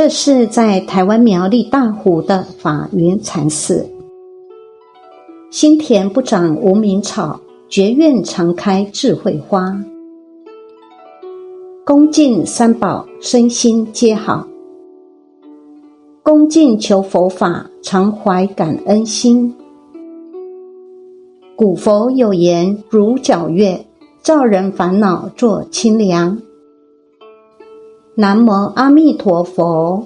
这是在台湾苗栗大湖的法云禅寺。心田不长无名草，觉院常开智慧花。恭敬三宝，身心皆好。恭敬求佛法，常怀感恩心。古佛有言：“如皎月，照人烦恼作清凉。”南无阿弥陀佛。